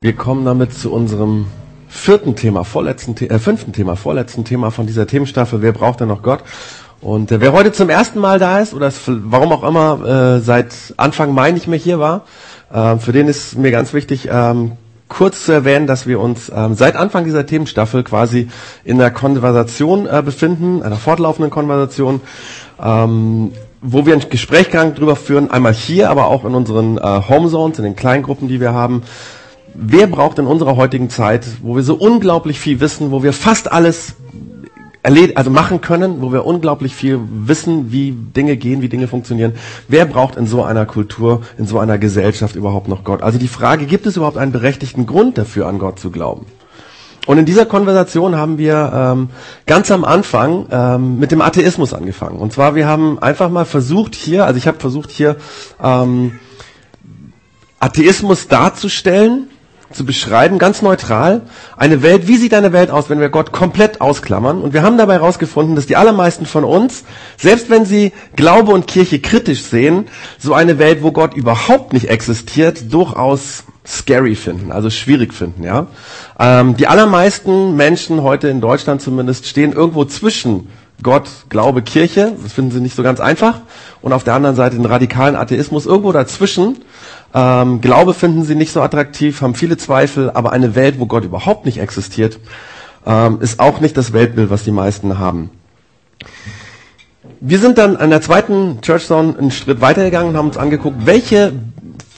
Wir kommen damit zu unserem vierten Thema, vorletzten, äh, fünften Thema, vorletzten Thema von dieser Themenstaffel. Wer braucht denn noch Gott? Und äh, wer heute zum ersten Mal da ist oder es, warum auch immer äh, seit Anfang Mai nicht mehr hier war, äh, für den ist mir ganz wichtig, ähm, kurz zu erwähnen, dass wir uns ähm, seit Anfang dieser Themenstaffel quasi in einer Konversation äh, befinden, einer fortlaufenden Konversation, ähm, wo wir ein Gesprächgang drüber führen, einmal hier, aber auch in unseren äh, Homezones, in den Kleingruppen, die wir haben wer braucht in unserer heutigen Zeit, wo wir so unglaublich viel wissen, wo wir fast alles also machen können, wo wir unglaublich viel wissen, wie Dinge gehen, wie Dinge funktionieren. Wer braucht in so einer Kultur, in so einer Gesellschaft überhaupt noch Gott? Also die Frage, gibt es überhaupt einen berechtigten Grund dafür, an Gott zu glauben? Und in dieser Konversation haben wir ähm, ganz am Anfang ähm, mit dem Atheismus angefangen. Und zwar, wir haben einfach mal versucht hier, also ich habe versucht hier ähm, Atheismus darzustellen, zu beschreiben, ganz neutral, eine Welt, wie sieht eine Welt aus, wenn wir Gott komplett ausklammern? Und wir haben dabei herausgefunden, dass die allermeisten von uns, selbst wenn sie Glaube und Kirche kritisch sehen, so eine Welt, wo Gott überhaupt nicht existiert, durchaus scary finden, also schwierig finden, ja. Ähm, die allermeisten Menschen heute in Deutschland zumindest stehen irgendwo zwischen Gott, Glaube, Kirche, das finden sie nicht so ganz einfach, und auf der anderen Seite den radikalen Atheismus irgendwo dazwischen. Ähm, Glaube finden sie nicht so attraktiv, haben viele Zweifel, aber eine Welt, wo Gott überhaupt nicht existiert, ähm, ist auch nicht das Weltbild, was die meisten haben. Wir sind dann an der zweiten Church Zone einen Schritt weitergegangen und haben uns angeguckt, welche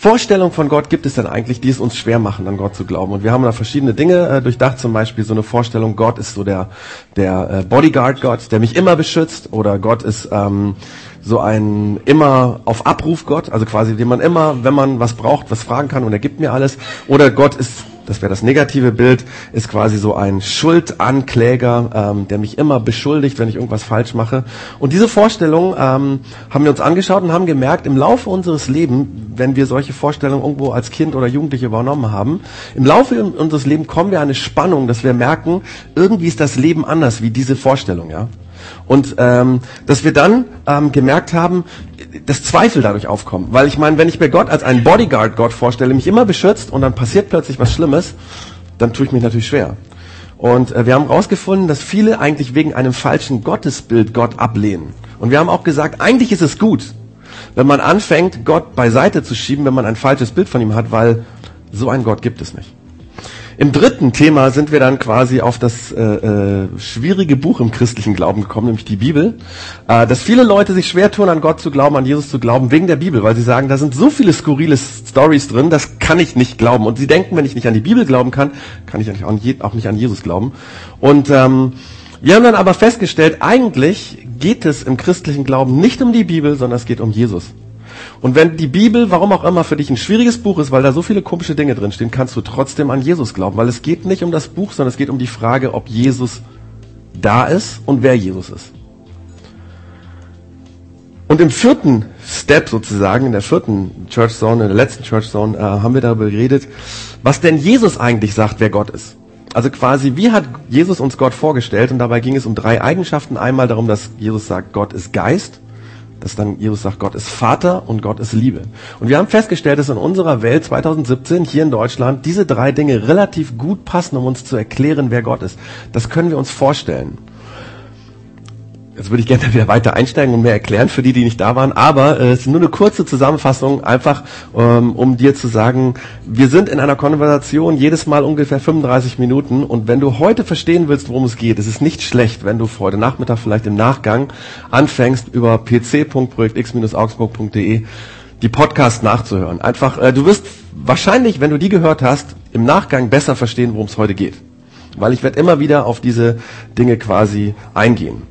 Vorstellung von Gott gibt es denn eigentlich, die es uns schwer machen, an Gott zu glauben? Und wir haben da verschiedene Dinge äh, durchdacht, zum Beispiel so eine Vorstellung, Gott ist so der, der äh, Bodyguard-Gott, der mich immer beschützt, oder Gott ist ähm, so ein immer auf Abruf Gott, also quasi, den man immer, wenn man was braucht, was fragen kann und er gibt mir alles. Oder Gott ist, das wäre das negative Bild, ist quasi so ein Schuldankläger, ähm, der mich immer beschuldigt, wenn ich irgendwas falsch mache. Und diese Vorstellung ähm, haben wir uns angeschaut und haben gemerkt, im Laufe unseres Lebens, wenn wir solche Vorstellungen irgendwo als Kind oder Jugendliche übernommen haben, im Laufe unseres Lebens kommen wir an eine Spannung, dass wir merken, irgendwie ist das Leben anders wie diese Vorstellung, ja. Und ähm, dass wir dann ähm, gemerkt haben, dass Zweifel dadurch aufkommen. Weil ich meine, wenn ich mir Gott als einen Bodyguard-Gott vorstelle, mich immer beschützt und dann passiert plötzlich was Schlimmes, dann tue ich mich natürlich schwer. Und äh, wir haben herausgefunden, dass viele eigentlich wegen einem falschen Gottesbild Gott ablehnen. Und wir haben auch gesagt, eigentlich ist es gut, wenn man anfängt, Gott beiseite zu schieben, wenn man ein falsches Bild von ihm hat, weil so einen Gott gibt es nicht. Im dritten Thema sind wir dann quasi auf das äh, äh, schwierige Buch im christlichen Glauben gekommen, nämlich die Bibel. Äh, dass viele Leute sich schwer tun, an Gott zu glauben, an Jesus zu glauben, wegen der Bibel, weil sie sagen, da sind so viele skurrile Stories drin, das kann ich nicht glauben. Und sie denken, wenn ich nicht an die Bibel glauben kann, kann ich auch nicht an Jesus glauben. Und ähm, wir haben dann aber festgestellt, eigentlich geht es im christlichen Glauben nicht um die Bibel, sondern es geht um Jesus. Und wenn die Bibel, warum auch immer, für dich ein schwieriges Buch ist, weil da so viele komische Dinge drinstehen, kannst du trotzdem an Jesus glauben. Weil es geht nicht um das Buch, sondern es geht um die Frage, ob Jesus da ist und wer Jesus ist. Und im vierten Step sozusagen, in der vierten Church Zone, in der letzten Church Zone, äh, haben wir darüber geredet, was denn Jesus eigentlich sagt, wer Gott ist. Also quasi, wie hat Jesus uns Gott vorgestellt? Und dabei ging es um drei Eigenschaften. Einmal darum, dass Jesus sagt, Gott ist Geist dass dann Jesus sagt, Gott ist Vater und Gott ist Liebe. Und wir haben festgestellt, dass in unserer Welt 2017 hier in Deutschland diese drei Dinge relativ gut passen, um uns zu erklären, wer Gott ist. Das können wir uns vorstellen. Jetzt würde ich gerne wieder weiter einsteigen und mehr erklären für die, die nicht da waren. Aber äh, es ist nur eine kurze Zusammenfassung, einfach ähm, um dir zu sagen, wir sind in einer Konversation jedes Mal ungefähr 35 Minuten. Und wenn du heute verstehen willst, worum es geht, ist es nicht schlecht, wenn du heute Nachmittag vielleicht im Nachgang anfängst, über pc.projektx-augsburg.de die Podcast nachzuhören. Einfach, äh, du wirst wahrscheinlich, wenn du die gehört hast, im Nachgang besser verstehen, worum es heute geht. Weil ich werde immer wieder auf diese Dinge quasi eingehen.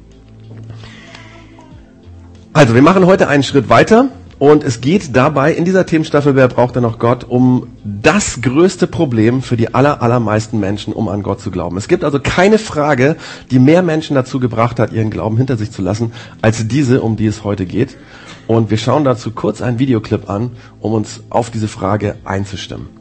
Also, wir machen heute einen Schritt weiter und es geht dabei in dieser Themenstaffel, wer braucht denn noch Gott, um das größte Problem für die aller, allermeisten Menschen, um an Gott zu glauben. Es gibt also keine Frage, die mehr Menschen dazu gebracht hat, ihren Glauben hinter sich zu lassen, als diese, um die es heute geht. Und wir schauen dazu kurz einen Videoclip an, um uns auf diese Frage einzustimmen.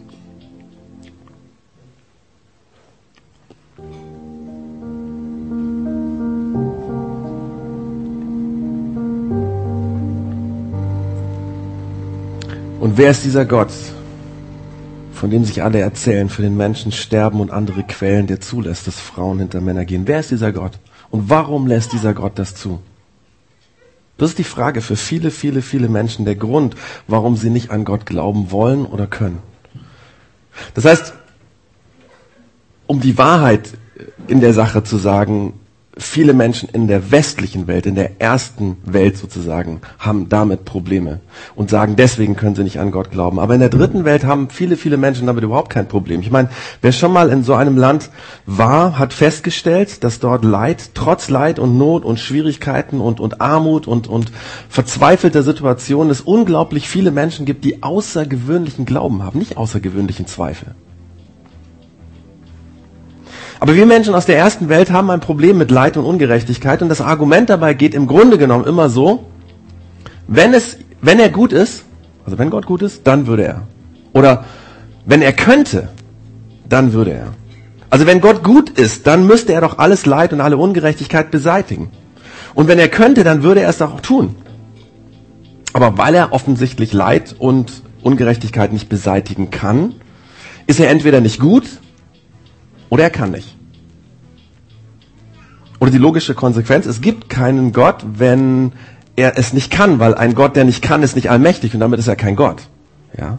Und wer ist dieser Gott, von dem sich alle erzählen, für den Menschen sterben und andere quälen, der zulässt, dass Frauen hinter Männer gehen. Wer ist dieser Gott? Und warum lässt dieser Gott das zu? Das ist die Frage für viele, viele, viele Menschen, der Grund, warum sie nicht an Gott glauben wollen oder können. Das heißt, um die Wahrheit in der Sache zu sagen, viele Menschen in der westlichen Welt, in der ersten Welt sozusagen, haben damit Probleme und sagen, deswegen können sie nicht an Gott glauben. Aber in der dritten Welt haben viele, viele Menschen damit überhaupt kein Problem. Ich meine, wer schon mal in so einem Land war, hat festgestellt, dass dort Leid, trotz Leid und Not und Schwierigkeiten und, und Armut und, und verzweifelter Situationen es unglaublich viele Menschen gibt, die außergewöhnlichen Glauben haben, nicht außergewöhnlichen Zweifel. Aber wir Menschen aus der ersten Welt haben ein Problem mit Leid und Ungerechtigkeit und das Argument dabei geht im Grunde genommen immer so, wenn es, wenn er gut ist, also wenn Gott gut ist, dann würde er. Oder wenn er könnte, dann würde er. Also wenn Gott gut ist, dann müsste er doch alles Leid und alle Ungerechtigkeit beseitigen. Und wenn er könnte, dann würde er es auch tun. Aber weil er offensichtlich Leid und Ungerechtigkeit nicht beseitigen kann, ist er entweder nicht gut oder er kann nicht. Oder die logische Konsequenz, es gibt keinen Gott, wenn er es nicht kann, weil ein Gott, der nicht kann, ist nicht allmächtig und damit ist er kein Gott. Ja?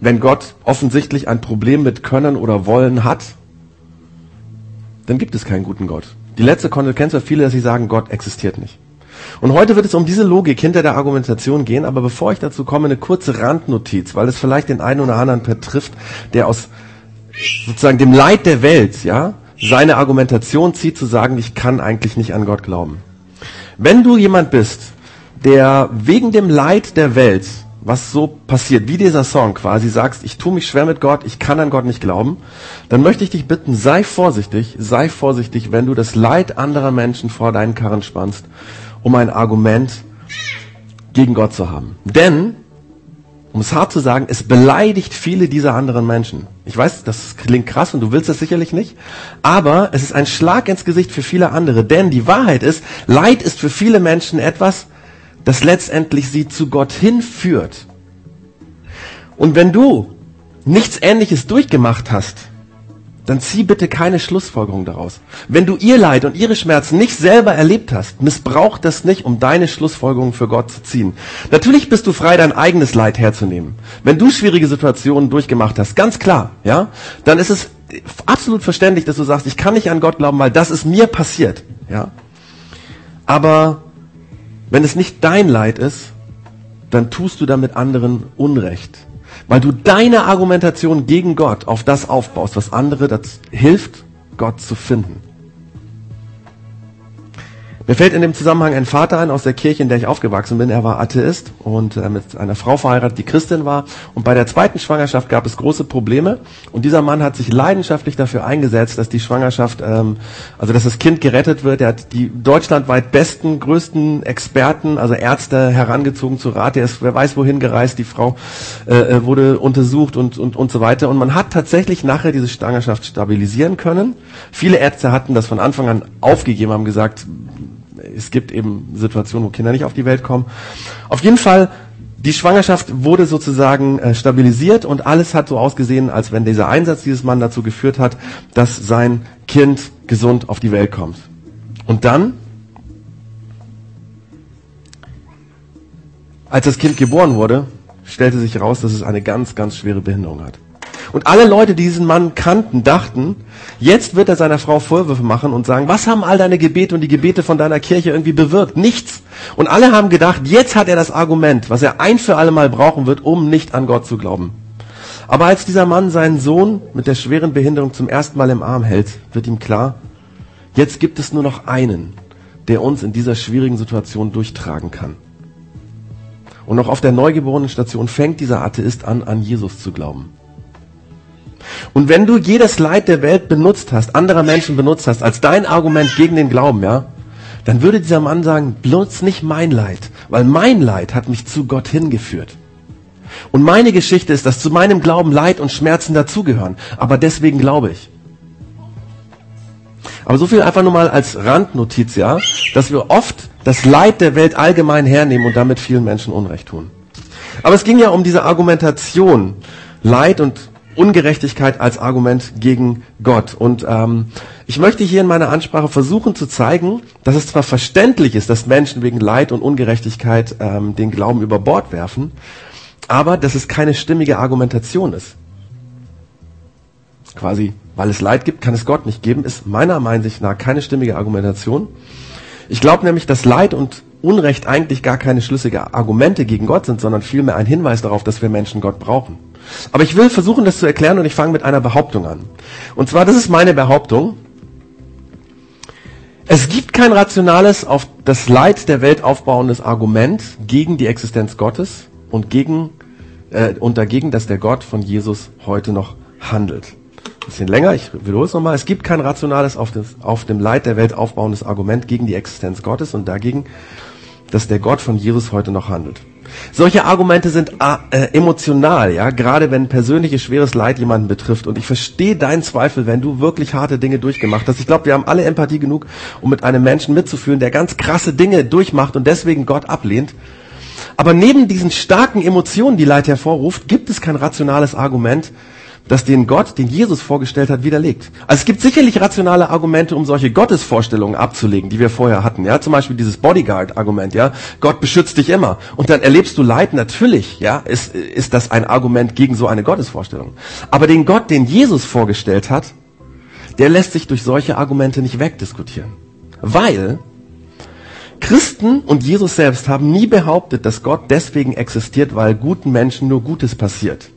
Wenn Gott offensichtlich ein Problem mit Können oder Wollen hat, dann gibt es keinen guten Gott. Die letzte Konsequenz für viele, dass sie sagen, Gott existiert nicht. Und heute wird es um diese Logik hinter der Argumentation gehen, aber bevor ich dazu komme, eine kurze Randnotiz, weil es vielleicht den einen oder anderen betrifft, der aus sozusagen dem Leid der Welt, ja, seine Argumentation zieht zu sagen, ich kann eigentlich nicht an Gott glauben. Wenn du jemand bist, der wegen dem Leid der Welt, was so passiert, wie dieser Song quasi sagst, ich tue mich schwer mit Gott, ich kann an Gott nicht glauben, dann möchte ich dich bitten, sei vorsichtig, sei vorsichtig, wenn du das Leid anderer Menschen vor deinen Karren spannst um ein Argument gegen Gott zu haben. Denn, um es hart zu sagen, es beleidigt viele dieser anderen Menschen. Ich weiß, das klingt krass und du willst das sicherlich nicht, aber es ist ein Schlag ins Gesicht für viele andere. Denn die Wahrheit ist, Leid ist für viele Menschen etwas, das letztendlich sie zu Gott hinführt. Und wenn du nichts Ähnliches durchgemacht hast, dann zieh bitte keine Schlussfolgerung daraus. Wenn du ihr Leid und ihre Schmerzen nicht selber erlebt hast, missbrauch das nicht, um deine Schlussfolgerung für Gott zu ziehen. Natürlich bist du frei, dein eigenes Leid herzunehmen. Wenn du schwierige Situationen durchgemacht hast, ganz klar, ja, dann ist es absolut verständlich, dass du sagst, ich kann nicht an Gott glauben, weil das ist mir passiert, ja. Aber wenn es nicht dein Leid ist, dann tust du damit anderen Unrecht weil du deine Argumentation gegen Gott auf das aufbaust, was andere das hilft, Gott zu finden. Mir fällt in dem Zusammenhang ein Vater ein aus der Kirche, in der ich aufgewachsen bin. Er war Atheist und äh, mit einer Frau verheiratet, die Christin war. Und bei der zweiten Schwangerschaft gab es große Probleme. Und dieser Mann hat sich leidenschaftlich dafür eingesetzt, dass die Schwangerschaft, ähm, also dass das Kind gerettet wird. Er hat die deutschlandweit besten, größten Experten, also Ärzte herangezogen zu Rat. Er ist, wer weiß wohin gereist. Die Frau äh, äh, wurde untersucht und, und, und so weiter. Und man hat tatsächlich nachher diese Schwangerschaft stabilisieren können. Viele Ärzte hatten das von Anfang an aufgegeben, haben gesagt, es gibt eben Situationen, wo Kinder nicht auf die Welt kommen. Auf jeden Fall, die Schwangerschaft wurde sozusagen äh, stabilisiert und alles hat so ausgesehen, als wenn dieser Einsatz dieses Mann dazu geführt hat, dass sein Kind gesund auf die Welt kommt. Und dann, als das Kind geboren wurde, stellte sich heraus, dass es eine ganz, ganz schwere Behinderung hat. Und alle Leute, die diesen Mann kannten, dachten, jetzt wird er seiner Frau Vorwürfe machen und sagen, was haben all deine Gebete und die Gebete von deiner Kirche irgendwie bewirkt? Nichts. Und alle haben gedacht, jetzt hat er das Argument, was er ein für alle Mal brauchen wird, um nicht an Gott zu glauben. Aber als dieser Mann seinen Sohn mit der schweren Behinderung zum ersten Mal im Arm hält, wird ihm klar, jetzt gibt es nur noch einen, der uns in dieser schwierigen Situation durchtragen kann. Und noch auf der neugeborenen Station fängt dieser Atheist an, an Jesus zu glauben. Und wenn du jedes Leid der Welt benutzt hast, anderer Menschen benutzt hast, als dein Argument gegen den Glauben, ja, dann würde dieser Mann sagen, benutzt nicht mein Leid, weil mein Leid hat mich zu Gott hingeführt. Und meine Geschichte ist, dass zu meinem Glauben Leid und Schmerzen dazugehören. Aber deswegen glaube ich. Aber so viel einfach nur mal als Randnotiz, ja, dass wir oft das Leid der Welt allgemein hernehmen und damit vielen Menschen Unrecht tun. Aber es ging ja um diese Argumentation, Leid und Ungerechtigkeit als Argument gegen Gott. Und ähm, ich möchte hier in meiner Ansprache versuchen zu zeigen, dass es zwar verständlich ist, dass Menschen wegen Leid und Ungerechtigkeit ähm, den Glauben über Bord werfen, aber dass es keine stimmige Argumentation ist. Quasi, weil es Leid gibt, kann es Gott nicht geben, ist meiner Meinung nach keine stimmige Argumentation. Ich glaube nämlich, dass Leid und Unrecht eigentlich gar keine schlüssige Argumente gegen Gott sind, sondern vielmehr ein Hinweis darauf, dass wir Menschen Gott brauchen. Aber ich will versuchen, das zu erklären und ich fange mit einer Behauptung an. Und zwar, das ist meine Behauptung. Es gibt kein rationales, auf das Leid der Welt aufbauendes Argument gegen die Existenz Gottes und gegen äh, und dagegen, dass der Gott von Jesus heute noch handelt. Bisschen länger, ich wiederhole es nochmal. Es gibt kein rationales, auf, das, auf dem Leid der Welt aufbauendes Argument gegen die Existenz Gottes und dagegen, dass der Gott von Jesus heute noch handelt. Solche Argumente sind äh, emotional, ja, gerade wenn persönliches schweres Leid jemanden betrifft. Und ich verstehe deinen Zweifel, wenn du wirklich harte Dinge durchgemacht hast. Ich glaube, wir haben alle Empathie genug, um mit einem Menschen mitzufühlen, der ganz krasse Dinge durchmacht und deswegen Gott ablehnt. Aber neben diesen starken Emotionen, die Leid hervorruft, gibt es kein rationales Argument, das den Gott, den Jesus vorgestellt hat, widerlegt. Also es gibt sicherlich rationale Argumente, um solche Gottesvorstellungen abzulegen, die wir vorher hatten. Ja, zum Beispiel dieses Bodyguard-Argument. Ja, Gott beschützt dich immer. Und dann erlebst du Leid. Natürlich, ja, ist, ist das ein Argument gegen so eine Gottesvorstellung. Aber den Gott, den Jesus vorgestellt hat, der lässt sich durch solche Argumente nicht wegdiskutieren. Weil Christen und Jesus selbst haben nie behauptet, dass Gott deswegen existiert, weil guten Menschen nur Gutes passiert.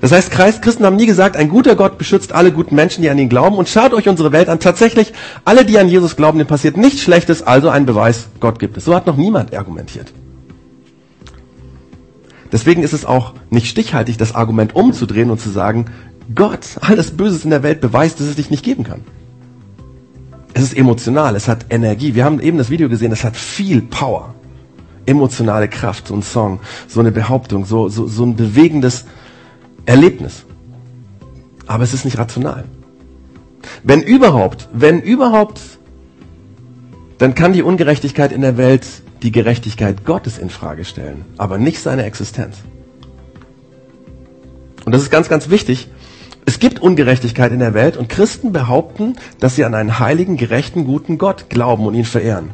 Das heißt, Christen haben nie gesagt, ein guter Gott beschützt alle guten Menschen, die an ihn glauben. Und schaut euch unsere Welt an. Tatsächlich, alle, die an Jesus glauben, denen passiert nichts Schlechtes, also ein Beweis, Gott gibt es. So hat noch niemand argumentiert. Deswegen ist es auch nicht stichhaltig, das Argument umzudrehen und zu sagen, Gott, alles Böses in der Welt beweist, dass es dich nicht geben kann. Es ist emotional, es hat Energie. Wir haben eben das Video gesehen, es hat viel Power. Emotionale Kraft, so ein Song, so eine Behauptung, so, so, so ein bewegendes Erlebnis. Aber es ist nicht rational. Wenn überhaupt, wenn überhaupt, dann kann die Ungerechtigkeit in der Welt die Gerechtigkeit Gottes in Frage stellen, aber nicht seine Existenz. Und das ist ganz, ganz wichtig. Es gibt Ungerechtigkeit in der Welt und Christen behaupten, dass sie an einen heiligen, gerechten, guten Gott glauben und ihn verehren.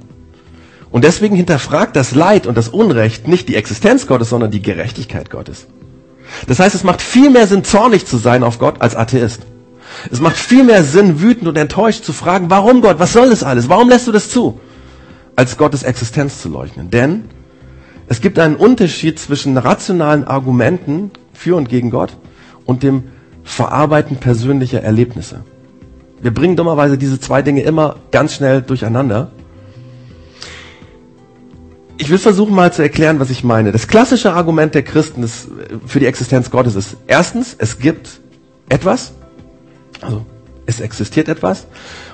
Und deswegen hinterfragt das Leid und das Unrecht nicht die Existenz Gottes, sondern die Gerechtigkeit Gottes. Das heißt, es macht viel mehr Sinn, zornig zu sein auf Gott als Atheist. Es macht viel mehr Sinn, wütend und enttäuscht zu fragen, warum Gott, was soll das alles, warum lässt du das zu, als Gottes Existenz zu leugnen. Denn es gibt einen Unterschied zwischen rationalen Argumenten für und gegen Gott und dem Verarbeiten persönlicher Erlebnisse. Wir bringen dummerweise diese zwei Dinge immer ganz schnell durcheinander. Ich will versuchen mal zu erklären, was ich meine. Das klassische Argument der Christen ist, für die Existenz Gottes ist, erstens, es gibt etwas, also es existiert etwas.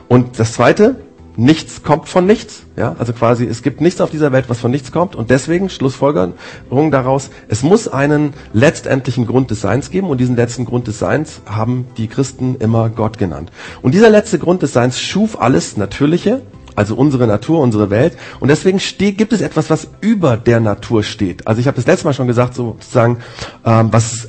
Und das zweite, nichts kommt von nichts. Ja, also quasi, es gibt nichts auf dieser Welt, was von nichts kommt. Und deswegen Schlussfolgerung daraus, es muss einen letztendlichen Grund des Seins geben. Und diesen letzten Grund des Seins haben die Christen immer Gott genannt. Und dieser letzte Grund des Seins schuf alles Natürliche, also unsere Natur, unsere Welt. Und deswegen steht, gibt es etwas, was über der Natur steht. Also ich habe das letzte Mal schon gesagt, sozusagen, ähm, was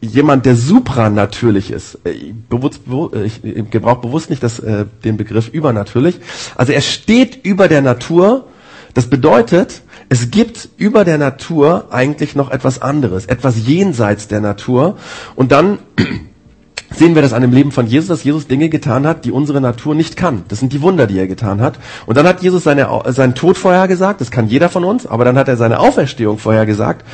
jemand, der supranatürlich ist. Äh, bewusst, ich gebrauche bewusst nicht das, äh, den Begriff übernatürlich. Also er steht über der Natur. Das bedeutet, es gibt über der Natur eigentlich noch etwas anderes, etwas jenseits der Natur. Und dann sehen wir das an dem Leben von Jesus, dass Jesus Dinge getan hat, die unsere Natur nicht kann. Das sind die Wunder, die er getan hat. Und dann hat Jesus seine, seinen Tod vorhergesagt, das kann jeder von uns, aber dann hat er seine Auferstehung vorhergesagt.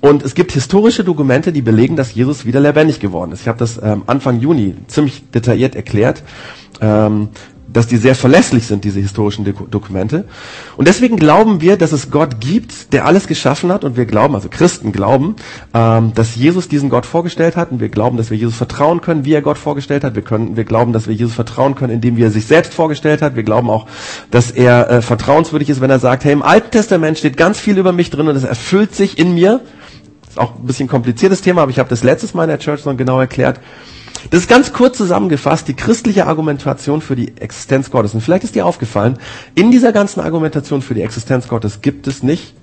Und es gibt historische Dokumente, die belegen, dass Jesus wieder lebendig geworden ist. Ich habe das ähm, Anfang Juni ziemlich detailliert erklärt. Ähm, dass die sehr verlässlich sind, diese historischen Dokumente. Und deswegen glauben wir, dass es Gott gibt, der alles geschaffen hat. Und wir glauben, also Christen glauben, ähm, dass Jesus diesen Gott vorgestellt hat. Und wir glauben, dass wir Jesus vertrauen können, wie er Gott vorgestellt hat. Wir, können, wir glauben, dass wir Jesus vertrauen können, indem er sich selbst vorgestellt hat. Wir glauben auch, dass er äh, vertrauenswürdig ist, wenn er sagt, hey, im Alten Testament steht ganz viel über mich drin und es erfüllt sich in mir. Ist auch ein bisschen kompliziertes Thema, aber ich habe das letztes Mal in der Church noch genau erklärt. Das ist ganz kurz zusammengefasst die christliche Argumentation für die Existenz Gottes. Und vielleicht ist dir aufgefallen, in dieser ganzen Argumentation für die Existenz Gottes gibt es nicht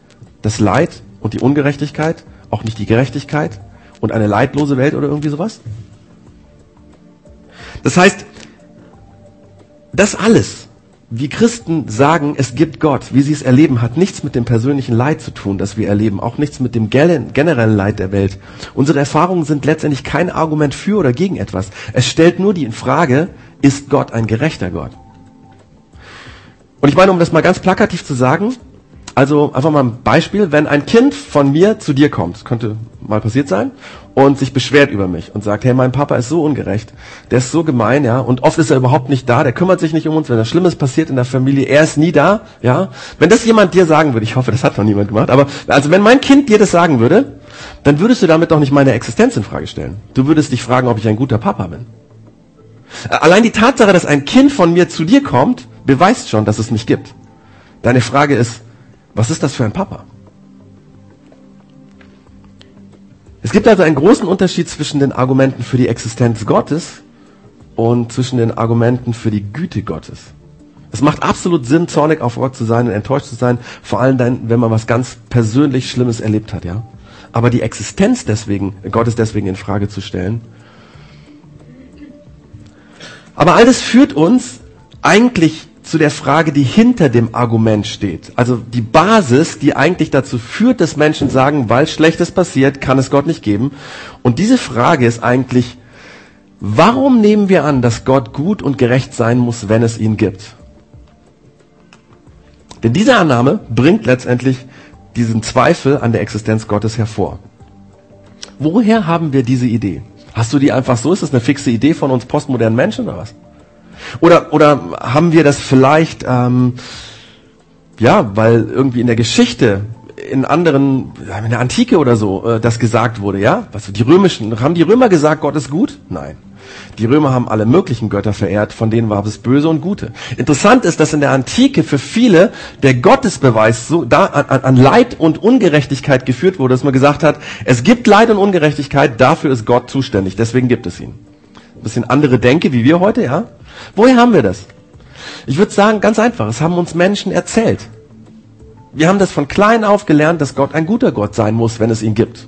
das Leid und die Ungerechtigkeit auch nicht die Gerechtigkeit und eine leidlose Welt oder irgendwie sowas. Das heißt, das alles, wie Christen sagen, es gibt Gott, wie sie es erleben, hat nichts mit dem persönlichen Leid zu tun, das wir erleben, auch nichts mit dem generellen Leid der Welt. Unsere Erfahrungen sind letztendlich kein Argument für oder gegen etwas. Es stellt nur die Frage, ist Gott ein gerechter Gott? Und ich meine, um das mal ganz plakativ zu sagen, also einfach mal ein Beispiel, wenn ein Kind von mir zu dir kommt, könnte mal passiert sein, und sich beschwert über mich und sagt, hey, mein Papa ist so ungerecht, der ist so gemein, ja, und oft ist er überhaupt nicht da, der kümmert sich nicht um uns, wenn was Schlimmes passiert in der Familie, er ist nie da, ja. Wenn das jemand dir sagen würde, ich hoffe, das hat noch niemand gemacht, aber also wenn mein Kind dir das sagen würde, dann würdest du damit doch nicht meine Existenz in Frage stellen. Du würdest dich fragen, ob ich ein guter Papa bin. Allein die Tatsache, dass ein Kind von mir zu dir kommt, beweist schon, dass es mich gibt. Deine Frage ist, was ist das für ein Papa? Es gibt also einen großen Unterschied zwischen den Argumenten für die Existenz Gottes und zwischen den Argumenten für die Güte Gottes. Es macht absolut Sinn, zornig auf Gott zu sein und enttäuscht zu sein, vor allem dann, wenn man was ganz persönlich Schlimmes erlebt hat, ja. Aber die Existenz deswegen, Gottes deswegen in Frage zu stellen. Aber all das führt uns eigentlich zu der Frage, die hinter dem Argument steht. Also die Basis, die eigentlich dazu führt, dass Menschen sagen, weil Schlechtes passiert, kann es Gott nicht geben. Und diese Frage ist eigentlich, warum nehmen wir an, dass Gott gut und gerecht sein muss, wenn es ihn gibt? Denn diese Annahme bringt letztendlich diesen Zweifel an der Existenz Gottes hervor. Woher haben wir diese Idee? Hast du die einfach so? Ist das eine fixe Idee von uns postmodernen Menschen oder was? Oder, oder haben wir das vielleicht, ähm, ja, weil irgendwie in der Geschichte, in anderen, in der Antike oder so, äh, das gesagt wurde, ja? Was, die römischen, haben die Römer gesagt, Gott ist gut? Nein. Die Römer haben alle möglichen Götter verehrt, von denen war es Böse und Gute. Interessant ist, dass in der Antike für viele der Gottesbeweis so da an, an Leid und Ungerechtigkeit geführt wurde, dass man gesagt hat, es gibt Leid und Ungerechtigkeit, dafür ist Gott zuständig, deswegen gibt es ihn. Bisschen andere Denke wie wir heute, ja? Woher haben wir das? Ich würde sagen, ganz einfach, es haben uns Menschen erzählt. Wir haben das von klein auf gelernt, dass Gott ein guter Gott sein muss, wenn es ihn gibt.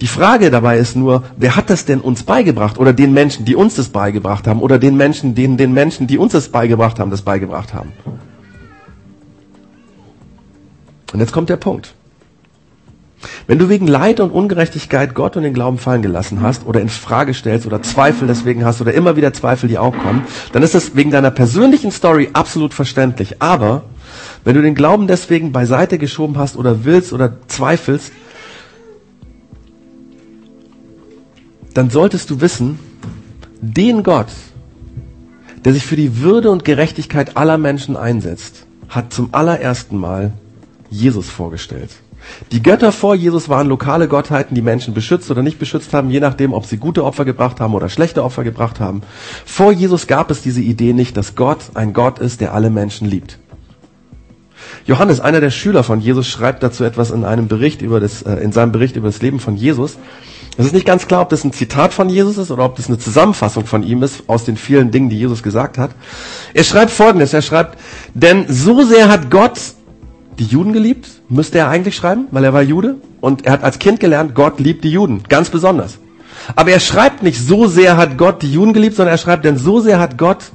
Die Frage dabei ist nur, wer hat das denn uns beigebracht oder den Menschen, die uns das beigebracht haben oder den Menschen, denen den Menschen, die uns das beigebracht haben, das beigebracht haben. Und jetzt kommt der Punkt. Wenn du wegen Leid und Ungerechtigkeit Gott und den Glauben fallen gelassen hast oder in Frage stellst oder Zweifel deswegen hast oder immer wieder Zweifel, die auch kommen, dann ist das wegen deiner persönlichen Story absolut verständlich. Aber wenn du den Glauben deswegen beiseite geschoben hast oder willst oder zweifelst, dann solltest du wissen, den Gott, der sich für die Würde und Gerechtigkeit aller Menschen einsetzt, hat zum allerersten Mal Jesus vorgestellt. Die Götter vor Jesus waren lokale Gottheiten, die Menschen beschützt oder nicht beschützt haben, je nachdem, ob sie gute Opfer gebracht haben oder schlechte Opfer gebracht haben. Vor Jesus gab es diese Idee nicht, dass Gott ein Gott ist, der alle Menschen liebt. Johannes, einer der Schüler von Jesus, schreibt dazu etwas in einem Bericht über das, äh, in seinem Bericht über das Leben von Jesus. Es ist nicht ganz klar, ob das ein Zitat von Jesus ist oder ob das eine Zusammenfassung von ihm ist aus den vielen Dingen, die Jesus gesagt hat. Er schreibt Folgendes, er schreibt, denn so sehr hat Gott die Juden geliebt, müsste er eigentlich schreiben, weil er war Jude und er hat als Kind gelernt, Gott liebt die Juden, ganz besonders. Aber er schreibt nicht, so sehr hat Gott die Juden geliebt, sondern er schreibt, denn so sehr hat Gott,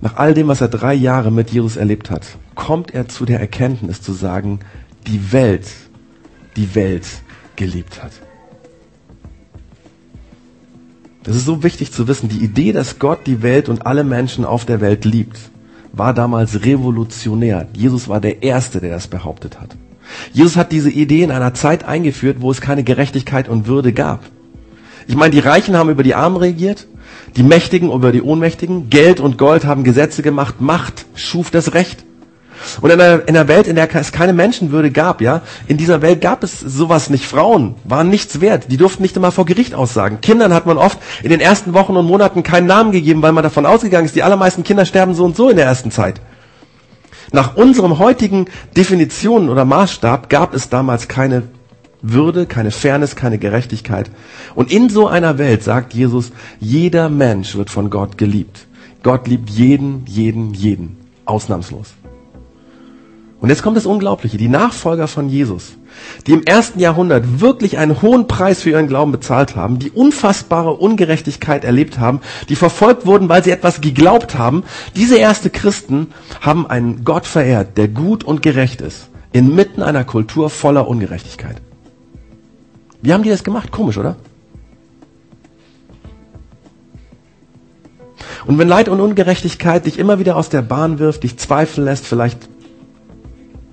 nach all dem, was er drei Jahre mit Jesus erlebt hat, kommt er zu der Erkenntnis zu sagen, die Welt, die Welt geliebt hat. Das ist so wichtig zu wissen, die Idee, dass Gott die Welt und alle Menschen auf der Welt liebt, war damals revolutionär. Jesus war der Erste, der das behauptet hat. Jesus hat diese Idee in einer Zeit eingeführt, wo es keine Gerechtigkeit und Würde gab. Ich meine, die Reichen haben über die Armen regiert, die Mächtigen über die Ohnmächtigen, Geld und Gold haben Gesetze gemacht, Macht schuf das Recht. Und in einer, in einer Welt, in der es keine Menschenwürde gab, ja, in dieser Welt gab es sowas nicht. Frauen waren nichts wert. Die durften nicht einmal vor Gericht aussagen. Kindern hat man oft in den ersten Wochen und Monaten keinen Namen gegeben, weil man davon ausgegangen ist, die allermeisten Kinder sterben so und so in der ersten Zeit. Nach unserem heutigen Definition oder Maßstab gab es damals keine Würde, keine Fairness, keine Gerechtigkeit. Und in so einer Welt sagt Jesus, jeder Mensch wird von Gott geliebt. Gott liebt jeden, jeden, jeden. Ausnahmslos. Und jetzt kommt das Unglaubliche. Die Nachfolger von Jesus, die im ersten Jahrhundert wirklich einen hohen Preis für ihren Glauben bezahlt haben, die unfassbare Ungerechtigkeit erlebt haben, die verfolgt wurden, weil sie etwas geglaubt haben, diese erste Christen haben einen Gott verehrt, der gut und gerecht ist, inmitten einer Kultur voller Ungerechtigkeit. Wie haben die das gemacht? Komisch, oder? Und wenn Leid und Ungerechtigkeit dich immer wieder aus der Bahn wirft, dich zweifeln lässt, vielleicht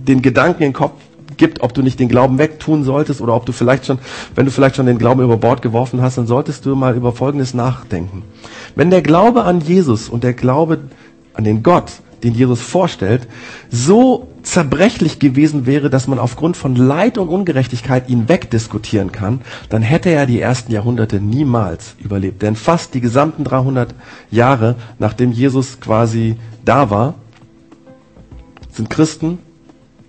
den Gedanken in den Kopf gibt, ob du nicht den Glauben wegtun solltest oder ob du vielleicht schon, wenn du vielleicht schon den Glauben über Bord geworfen hast, dann solltest du mal über Folgendes nachdenken. Wenn der Glaube an Jesus und der Glaube an den Gott, den Jesus vorstellt, so zerbrechlich gewesen wäre, dass man aufgrund von Leid und Ungerechtigkeit ihn wegdiskutieren kann, dann hätte er die ersten Jahrhunderte niemals überlebt. Denn fast die gesamten 300 Jahre, nachdem Jesus quasi da war, sind Christen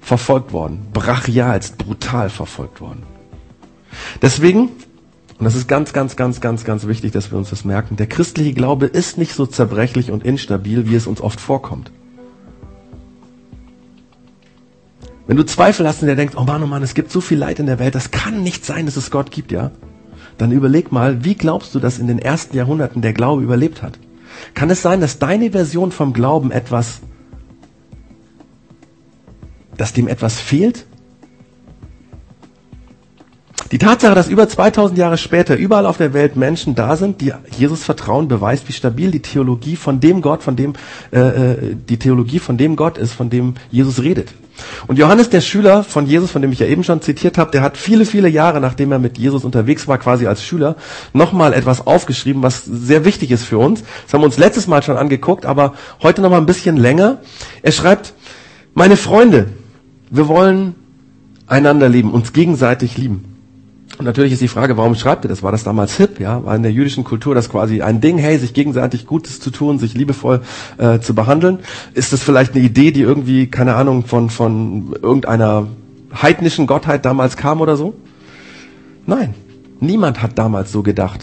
verfolgt worden. Brachialst, brutal verfolgt worden. Deswegen, und das ist ganz, ganz, ganz, ganz, ganz wichtig, dass wir uns das merken, der christliche Glaube ist nicht so zerbrechlich und instabil, wie es uns oft vorkommt. Wenn du Zweifel hast und der denkst, oh Mann, oh Mann, es gibt so viel Leid in der Welt, das kann nicht sein, dass es Gott gibt, ja? Dann überleg mal, wie glaubst du, dass in den ersten Jahrhunderten der Glaube überlebt hat? Kann es sein, dass deine Version vom Glauben etwas dass dem etwas fehlt? Die Tatsache, dass über 2000 Jahre später überall auf der Welt Menschen da sind, die Jesus vertrauen, beweist, wie stabil die Theologie von dem Gott, von dem äh, äh, die Theologie von dem Gott ist, von dem Jesus redet. Und Johannes, der Schüler von Jesus, von dem ich ja eben schon zitiert habe, der hat viele, viele Jahre, nachdem er mit Jesus unterwegs war, quasi als Schüler, nochmal etwas aufgeschrieben, was sehr wichtig ist für uns. Das haben wir uns letztes Mal schon angeguckt, aber heute nochmal ein bisschen länger. Er schreibt, meine Freunde, wir wollen einander lieben, uns gegenseitig lieben. Und natürlich ist die Frage, warum schreibt ihr das? War das damals hip? Ja, war in der jüdischen Kultur das quasi ein Ding, hey, sich gegenseitig Gutes zu tun, sich liebevoll äh, zu behandeln? Ist das vielleicht eine Idee, die irgendwie, keine Ahnung, von von irgendeiner heidnischen Gottheit damals kam oder so? Nein, niemand hat damals so gedacht.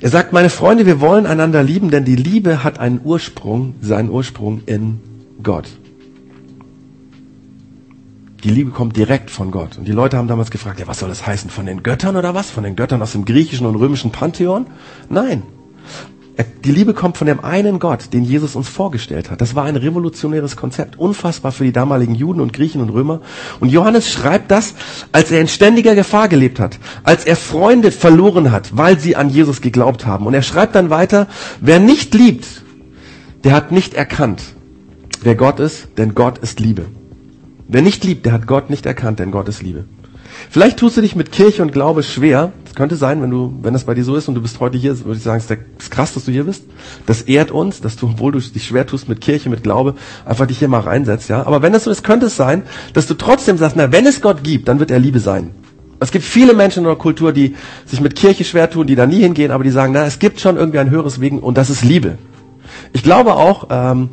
Er sagt, meine Freunde, wir wollen einander lieben, denn die Liebe hat einen Ursprung, seinen Ursprung in Gott. Die Liebe kommt direkt von Gott. Und die Leute haben damals gefragt, ja, was soll das heißen? Von den Göttern oder was? Von den Göttern aus dem griechischen und römischen Pantheon? Nein. Die Liebe kommt von dem einen Gott, den Jesus uns vorgestellt hat. Das war ein revolutionäres Konzept, unfassbar für die damaligen Juden und Griechen und Römer. Und Johannes schreibt das, als er in ständiger Gefahr gelebt hat, als er Freunde verloren hat, weil sie an Jesus geglaubt haben. Und er schreibt dann weiter, wer nicht liebt, der hat nicht erkannt, wer Gott ist, denn Gott ist Liebe. Wer nicht liebt, der hat Gott nicht erkannt, denn Gott ist Liebe. Vielleicht tust du dich mit Kirche und Glaube schwer. Das könnte sein, wenn du, wenn das bei dir so ist und du bist heute hier, würde ich sagen, es ist krass, dass du hier bist. Das ehrt uns, dass du, obwohl du dich schwer tust mit Kirche, mit Glaube, einfach dich hier mal reinsetzt, ja. Aber wenn das so ist, könnte es sein, dass du trotzdem sagst, na, wenn es Gott gibt, dann wird er Liebe sein. Es gibt viele Menschen in der Kultur, die sich mit Kirche schwer tun, die da nie hingehen, aber die sagen, na, es gibt schon irgendwie ein höheres Wegen und das ist Liebe. Ich glaube auch, ähm,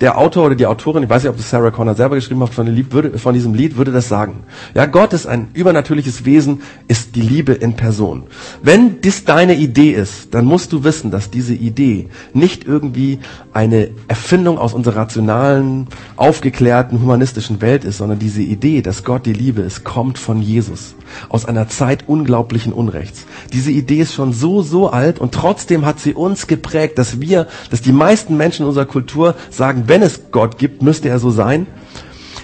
der Autor oder die Autorin, ich weiß nicht, ob das Sarah Connor selber geschrieben hat, von, Lied, würde, von diesem Lied, würde das sagen. Ja, Gott ist ein übernatürliches Wesen, ist die Liebe in Person. Wenn dies deine Idee ist, dann musst du wissen, dass diese Idee nicht irgendwie eine Erfindung aus unserer rationalen, aufgeklärten, humanistischen Welt ist, sondern diese Idee, dass Gott die Liebe ist, kommt von Jesus. Aus einer Zeit unglaublichen Unrechts. Diese Idee ist schon so, so alt und trotzdem hat sie uns geprägt, dass wir, dass die meisten Menschen in unserer Kultur sagen, wenn es Gott gibt, müsste er so sein.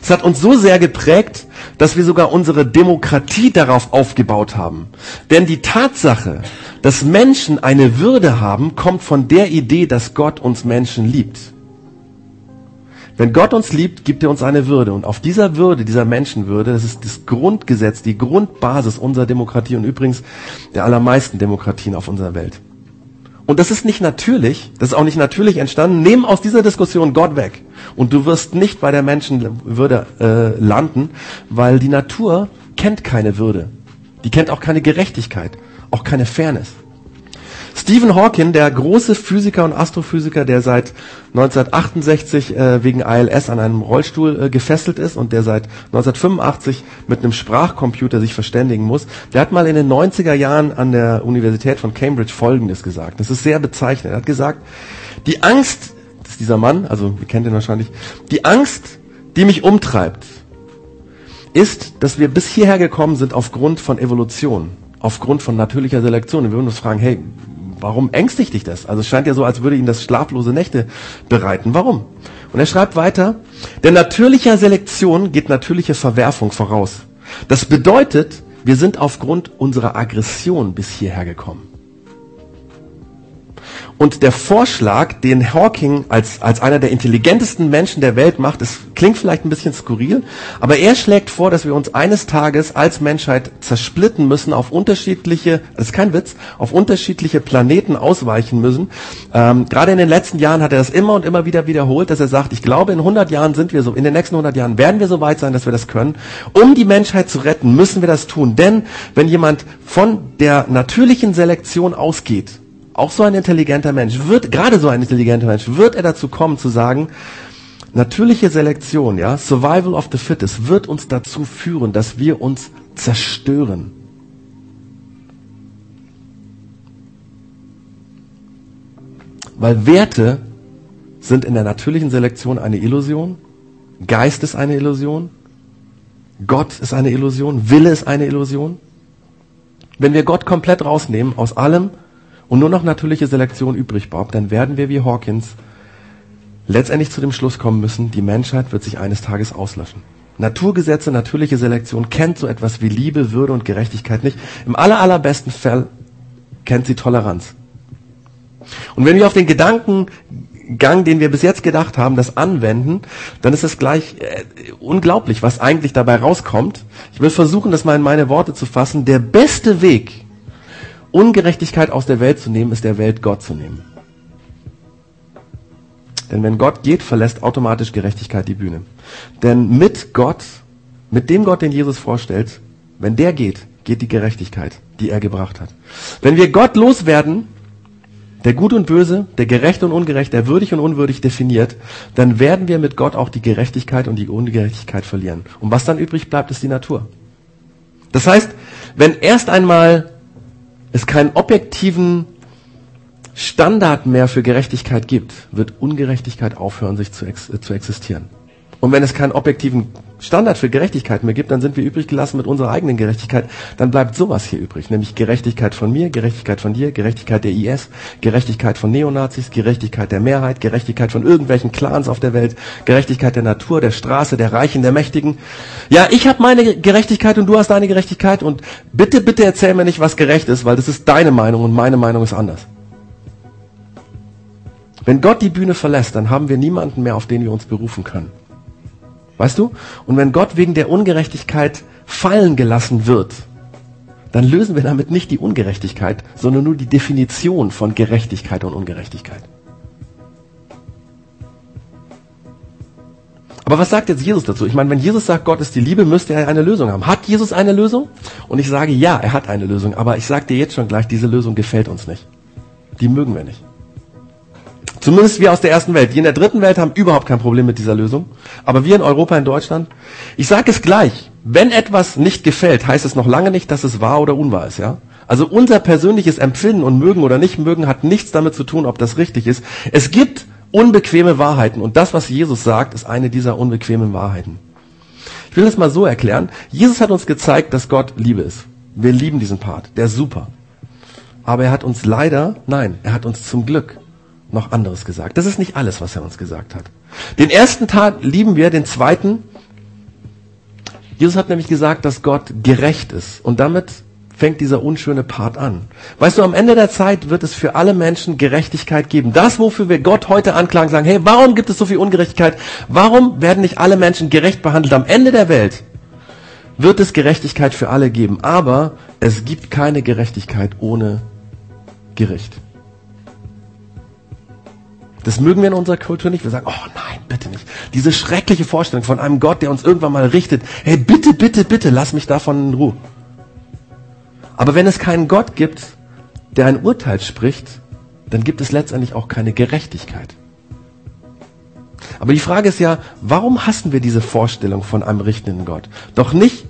Es hat uns so sehr geprägt, dass wir sogar unsere Demokratie darauf aufgebaut haben. Denn die Tatsache, dass Menschen eine Würde haben, kommt von der Idee, dass Gott uns Menschen liebt. Wenn Gott uns liebt, gibt er uns eine Würde. Und auf dieser Würde, dieser Menschenwürde, das ist das Grundgesetz, die Grundbasis unserer Demokratie und übrigens der allermeisten Demokratien auf unserer Welt. Und das ist nicht natürlich, das ist auch nicht natürlich entstanden. Nehmen aus dieser Diskussion Gott weg. Und du wirst nicht bei der Menschenwürde äh, landen, weil die Natur kennt keine Würde. Die kennt auch keine Gerechtigkeit, auch keine Fairness. Stephen Hawking, der große Physiker und Astrophysiker, der seit 1968 äh, wegen ILS an einem Rollstuhl äh, gefesselt ist und der seit 1985 mit einem Sprachcomputer sich verständigen muss, der hat mal in den 90er Jahren an der Universität von Cambridge Folgendes gesagt. Das ist sehr bezeichnend. Er hat gesagt, die Angst ist dieser Mann, also ihr kennt ihn wahrscheinlich, die Angst, die mich umtreibt, ist, dass wir bis hierher gekommen sind aufgrund von Evolution, aufgrund von natürlicher Selektion. Wir würden uns fragen, hey, warum ängstigt dich das? Also es scheint ja so, als würde ihn das schlaflose Nächte bereiten. Warum? Und er schreibt weiter, der natürlicher Selektion geht natürliche Verwerfung voraus. Das bedeutet, wir sind aufgrund unserer Aggression bis hierher gekommen. Und der Vorschlag, den Hawking als, als einer der intelligentesten Menschen der Welt macht, es klingt vielleicht ein bisschen skurril, aber er schlägt vor, dass wir uns eines Tages als Menschheit zersplitten müssen auf unterschiedliche, das ist kein Witz, auf unterschiedliche Planeten ausweichen müssen. Ähm, gerade in den letzten Jahren hat er das immer und immer wieder wiederholt, dass er sagt, ich glaube, in 100 Jahren sind wir so, in den nächsten 100 Jahren werden wir so weit sein, dass wir das können. Um die Menschheit zu retten, müssen wir das tun. Denn wenn jemand von der natürlichen Selektion ausgeht, auch so ein intelligenter Mensch wird, gerade so ein intelligenter Mensch, wird er dazu kommen zu sagen, natürliche Selektion, ja, Survival of the Fittest wird uns dazu führen, dass wir uns zerstören. Weil Werte sind in der natürlichen Selektion eine Illusion, Geist ist eine Illusion, Gott ist eine Illusion, Wille ist eine Illusion. Wenn wir Gott komplett rausnehmen aus allem, und nur noch natürliche Selektion übrig bleibt, dann werden wir wie Hawkins letztendlich zu dem Schluss kommen müssen, die Menschheit wird sich eines Tages auslöschen. Naturgesetze, natürliche Selektion kennt so etwas wie Liebe, Würde und Gerechtigkeit nicht. Im aller, allerbesten Fall kennt sie Toleranz. Und wenn wir auf den Gedankengang, den wir bis jetzt gedacht haben, das anwenden, dann ist es gleich äh, unglaublich, was eigentlich dabei rauskommt. Ich will versuchen, das mal in meine Worte zu fassen. Der beste Weg, Ungerechtigkeit aus der Welt zu nehmen, ist der Welt Gott zu nehmen. Denn wenn Gott geht, verlässt automatisch Gerechtigkeit die Bühne. Denn mit Gott, mit dem Gott, den Jesus vorstellt, wenn der geht, geht die Gerechtigkeit, die er gebracht hat. Wenn wir Gott loswerden, der Gut und Böse, der Gerecht und Ungerecht, der würdig und unwürdig definiert, dann werden wir mit Gott auch die Gerechtigkeit und die Ungerechtigkeit verlieren. Und was dann übrig bleibt, ist die Natur. Das heißt, wenn erst einmal es keinen objektiven Standard mehr für Gerechtigkeit gibt, wird Ungerechtigkeit aufhören, sich zu, ex äh, zu existieren. Und wenn es keinen objektiven Standard für Gerechtigkeit mehr gibt, dann sind wir übrig gelassen mit unserer eigenen Gerechtigkeit. Dann bleibt sowas hier übrig, nämlich Gerechtigkeit von mir, Gerechtigkeit von dir, Gerechtigkeit der IS, Gerechtigkeit von Neonazis, Gerechtigkeit der Mehrheit, Gerechtigkeit von irgendwelchen Clans auf der Welt, Gerechtigkeit der Natur, der Straße, der Reichen, der Mächtigen. Ja, ich habe meine Gerechtigkeit und du hast deine Gerechtigkeit und bitte, bitte erzähl mir nicht, was gerecht ist, weil das ist deine Meinung und meine Meinung ist anders. Wenn Gott die Bühne verlässt, dann haben wir niemanden mehr, auf den wir uns berufen können. Weißt du? Und wenn Gott wegen der Ungerechtigkeit fallen gelassen wird, dann lösen wir damit nicht die Ungerechtigkeit, sondern nur die Definition von Gerechtigkeit und Ungerechtigkeit. Aber was sagt jetzt Jesus dazu? Ich meine, wenn Jesus sagt, Gott ist die Liebe, müsste er eine Lösung haben. Hat Jesus eine Lösung? Und ich sage, ja, er hat eine Lösung. Aber ich sage dir jetzt schon gleich, diese Lösung gefällt uns nicht. Die mögen wir nicht. Zumindest wir aus der ersten Welt. Die in der dritten Welt haben überhaupt kein Problem mit dieser Lösung. Aber wir in Europa, in Deutschland, ich sage es gleich, wenn etwas nicht gefällt, heißt es noch lange nicht, dass es wahr oder unwahr ist, ja? Also unser persönliches Empfinden und mögen oder nicht mögen hat nichts damit zu tun, ob das richtig ist. Es gibt unbequeme Wahrheiten und das, was Jesus sagt, ist eine dieser unbequemen Wahrheiten. Ich will das mal so erklären. Jesus hat uns gezeigt, dass Gott Liebe ist. Wir lieben diesen Part. Der ist super. Aber er hat uns leider, nein, er hat uns zum Glück noch anderes gesagt. Das ist nicht alles, was er uns gesagt hat. Den ersten Teil lieben wir, den zweiten. Jesus hat nämlich gesagt, dass Gott gerecht ist. Und damit fängt dieser unschöne Part an. Weißt du, am Ende der Zeit wird es für alle Menschen Gerechtigkeit geben. Das, wofür wir Gott heute anklagen, sagen, hey, warum gibt es so viel Ungerechtigkeit? Warum werden nicht alle Menschen gerecht behandelt? Am Ende der Welt wird es Gerechtigkeit für alle geben. Aber es gibt keine Gerechtigkeit ohne Gericht. Das mögen wir in unserer Kultur nicht. Wir sagen, oh nein, bitte nicht. Diese schreckliche Vorstellung von einem Gott, der uns irgendwann mal richtet. Hey, bitte, bitte, bitte, lass mich davon in Ruhe. Aber wenn es keinen Gott gibt, der ein Urteil spricht, dann gibt es letztendlich auch keine Gerechtigkeit. Aber die Frage ist ja, warum hassen wir diese Vorstellung von einem richtenden Gott? Doch nicht,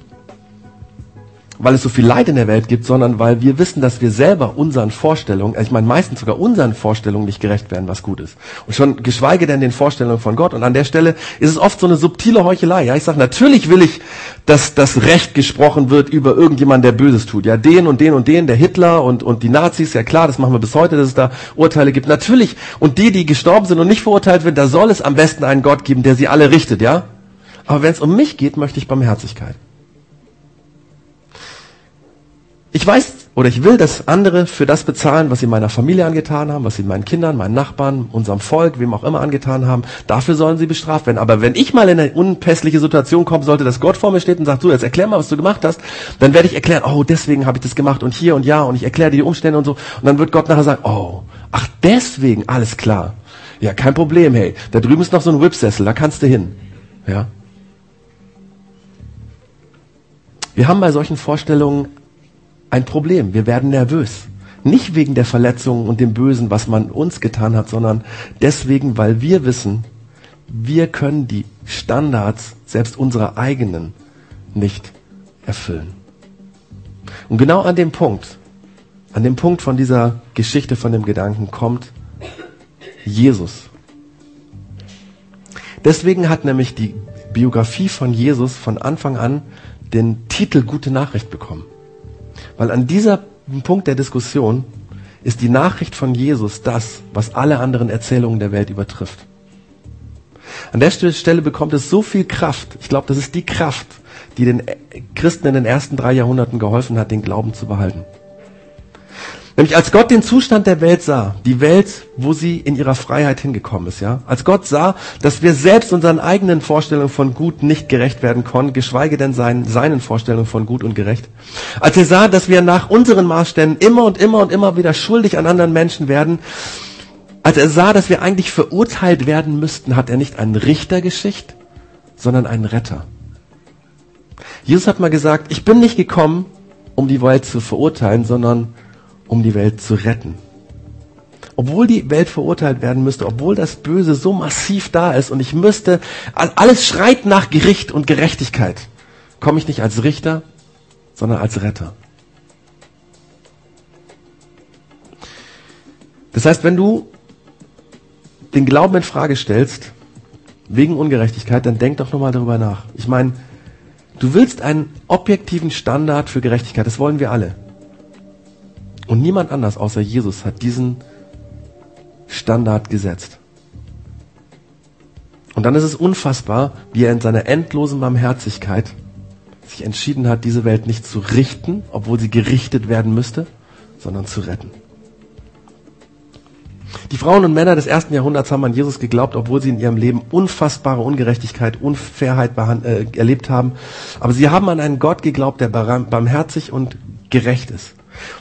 weil es so viel Leid in der Welt gibt, sondern weil wir wissen, dass wir selber unseren Vorstellungen, ich meine meistens sogar unseren Vorstellungen nicht gerecht werden, was gut ist. Und schon geschweige denn den Vorstellungen von Gott. Und an der Stelle ist es oft so eine subtile Heuchelei. Ja, ich sage, natürlich will ich, dass das Recht gesprochen wird über irgendjemanden, der Böses tut. Ja, den und den und den, der Hitler und, und die Nazis, ja klar, das machen wir bis heute, dass es da Urteile gibt. Natürlich. Und die, die gestorben sind und nicht verurteilt werden, da soll es am besten einen Gott geben, der sie alle richtet, ja? Aber wenn es um mich geht, möchte ich Barmherzigkeit. Ich weiß oder ich will, dass andere für das bezahlen, was sie meiner Familie angetan haben, was sie meinen Kindern, meinen Nachbarn, unserem Volk, wem auch immer angetan haben. Dafür sollen sie bestraft werden. Aber wenn ich mal in eine unpässliche Situation kommen sollte, dass Gott vor mir steht und sagt, du, jetzt erklär mal, was du gemacht hast, dann werde ich erklären, oh, deswegen habe ich das gemacht und hier und ja und ich erkläre dir die Umstände und so. Und dann wird Gott nachher sagen, oh, ach deswegen, alles klar. Ja, kein Problem, hey. Da drüben ist noch so ein Whipsessel, da kannst du hin. Ja. Wir haben bei solchen Vorstellungen ein Problem. Wir werden nervös. Nicht wegen der Verletzungen und dem Bösen, was man uns getan hat, sondern deswegen, weil wir wissen, wir können die Standards selbst unserer eigenen nicht erfüllen. Und genau an dem Punkt, an dem Punkt von dieser Geschichte, von dem Gedanken kommt Jesus. Deswegen hat nämlich die Biografie von Jesus von Anfang an den Titel Gute Nachricht bekommen. Weil an dieser Punkt der Diskussion ist die Nachricht von Jesus das, was alle anderen Erzählungen der Welt übertrifft. An der Stelle bekommt es so viel Kraft. Ich glaube, das ist die Kraft, die den Christen in den ersten drei Jahrhunderten geholfen hat, den Glauben zu behalten. Nämlich als Gott den Zustand der Welt sah, die Welt, wo sie in ihrer Freiheit hingekommen ist, ja. Als Gott sah, dass wir selbst unseren eigenen Vorstellungen von gut nicht gerecht werden konnten, geschweige denn seinen, seinen Vorstellungen von gut und gerecht. Als er sah, dass wir nach unseren Maßstäben immer und immer und immer wieder schuldig an anderen Menschen werden, als er sah, dass wir eigentlich verurteilt werden müssten, hat er nicht einen Richter geschickt, sondern einen Retter. Jesus hat mal gesagt, ich bin nicht gekommen, um die Welt zu verurteilen, sondern um die Welt zu retten. Obwohl die Welt verurteilt werden müsste, obwohl das Böse so massiv da ist und ich müsste, alles schreit nach Gericht und Gerechtigkeit, komme ich nicht als Richter, sondern als Retter. Das heißt, wenn du den Glauben in Frage stellst, wegen Ungerechtigkeit, dann denk doch nochmal darüber nach. Ich meine, du willst einen objektiven Standard für Gerechtigkeit, das wollen wir alle. Und niemand anders außer Jesus hat diesen Standard gesetzt. Und dann ist es unfassbar, wie er in seiner endlosen Barmherzigkeit sich entschieden hat, diese Welt nicht zu richten, obwohl sie gerichtet werden müsste, sondern zu retten. Die Frauen und Männer des ersten Jahrhunderts haben an Jesus geglaubt, obwohl sie in ihrem Leben unfassbare Ungerechtigkeit, Unfairheit äh, erlebt haben. Aber sie haben an einen Gott geglaubt, der barmherzig und gerecht ist.